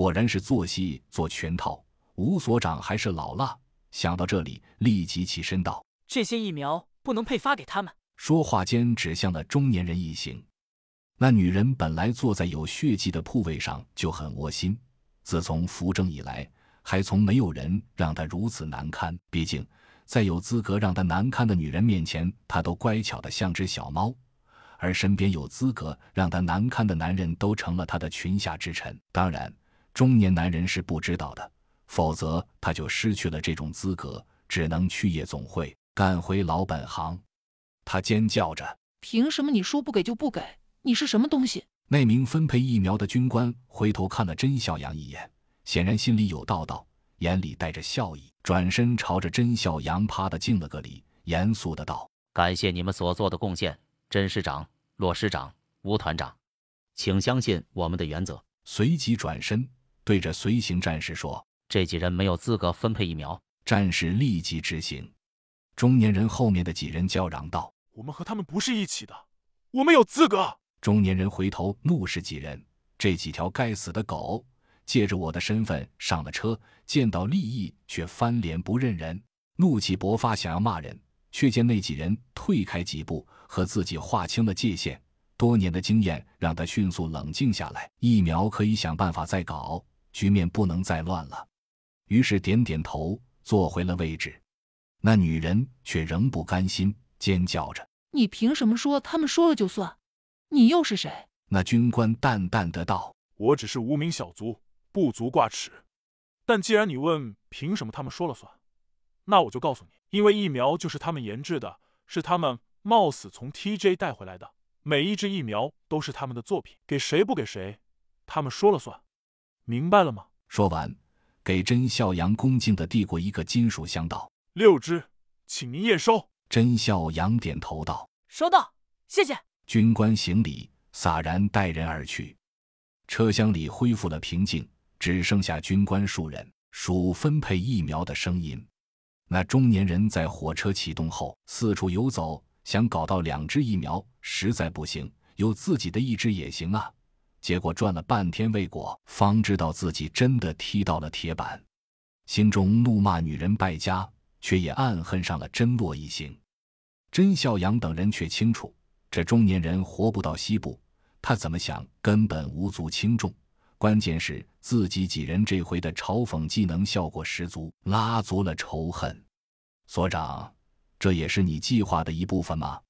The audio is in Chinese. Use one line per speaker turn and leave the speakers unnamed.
果然是做戏做全套。吴所长还是老辣。想到这里，立即起身道：“
这些疫苗不能配发给他们。”
说话间指向了中年人一行。那女人本来坐在有血迹的铺位上就很窝心，自从扶正以来，还从没有人让她如此难堪。毕竟，在有资格让她难堪的女人面前，她都乖巧的像只小猫。而身边有资格让她难堪的男人，都成了她的裙下之臣。当然，中年男人是不知道的，否则他就失去了这种资格，只能去夜总会干回老本行。他尖叫着：“
凭什么你说不给就不给？你是什么东西？”
那名分配疫苗的军官回头看了甄小阳一眼，显然心里有道道，眼里带着笑意，转身朝着甄小阳啪的敬了个礼，严肃的道：“
感谢你们所做的贡献。”甄师长、骆师长、吴团长，请相信我们的原则。
随即转身对着随行战士说：“
这几人没有资格分配疫苗。”
战士立即执行。中年人后面的几人叫嚷道：“
我们和他们不是一起的，我们有资格。”
中年人回头怒视几人：“这几条该死的狗，借着我的身份上了车，见到利益却翻脸不认人。”怒气勃发，想要骂人。却见那几人退开几步，和自己划清了界限。多年的经验让他迅速冷静下来。疫苗可以想办法再搞，局面不能再乱了。于是点点头，坐回了位置。那女人却仍不甘心，尖叫着：“
你凭什么说他们说了就算？你又是谁？”
那军官淡淡的道：“
我只是无名小卒，不足挂齿。但既然你问凭什么他们说了算，那我就告诉你。”因为疫苗就是他们研制的，是他们冒死从 TJ 带回来的，每一支疫苗都是他们的作品，给谁不给谁，他们说了算，明白了吗？
说完，给甄孝阳恭敬的递过一个金属箱，道：“
六只，请您验收。”
甄孝阳点头道：“
收到，谢谢。”
军官行礼，洒然带人而去。车厢里恢复了平静，只剩下军官数人数分配疫苗的声音。那中年人在火车启动后四处游走，想搞到两支疫苗，实在不行，有自己的一支也行啊。结果转了半天未果，方知道自己真的踢到了铁板，心中怒骂女人败家，却也暗恨上了甄洛一行。甄孝阳等人却清楚，这中年人活不到西部，他怎么想根本无足轻重。关键是自己几人这回的嘲讽技能效果十足，拉足了仇恨。所长，这也是你计划的一部分吗？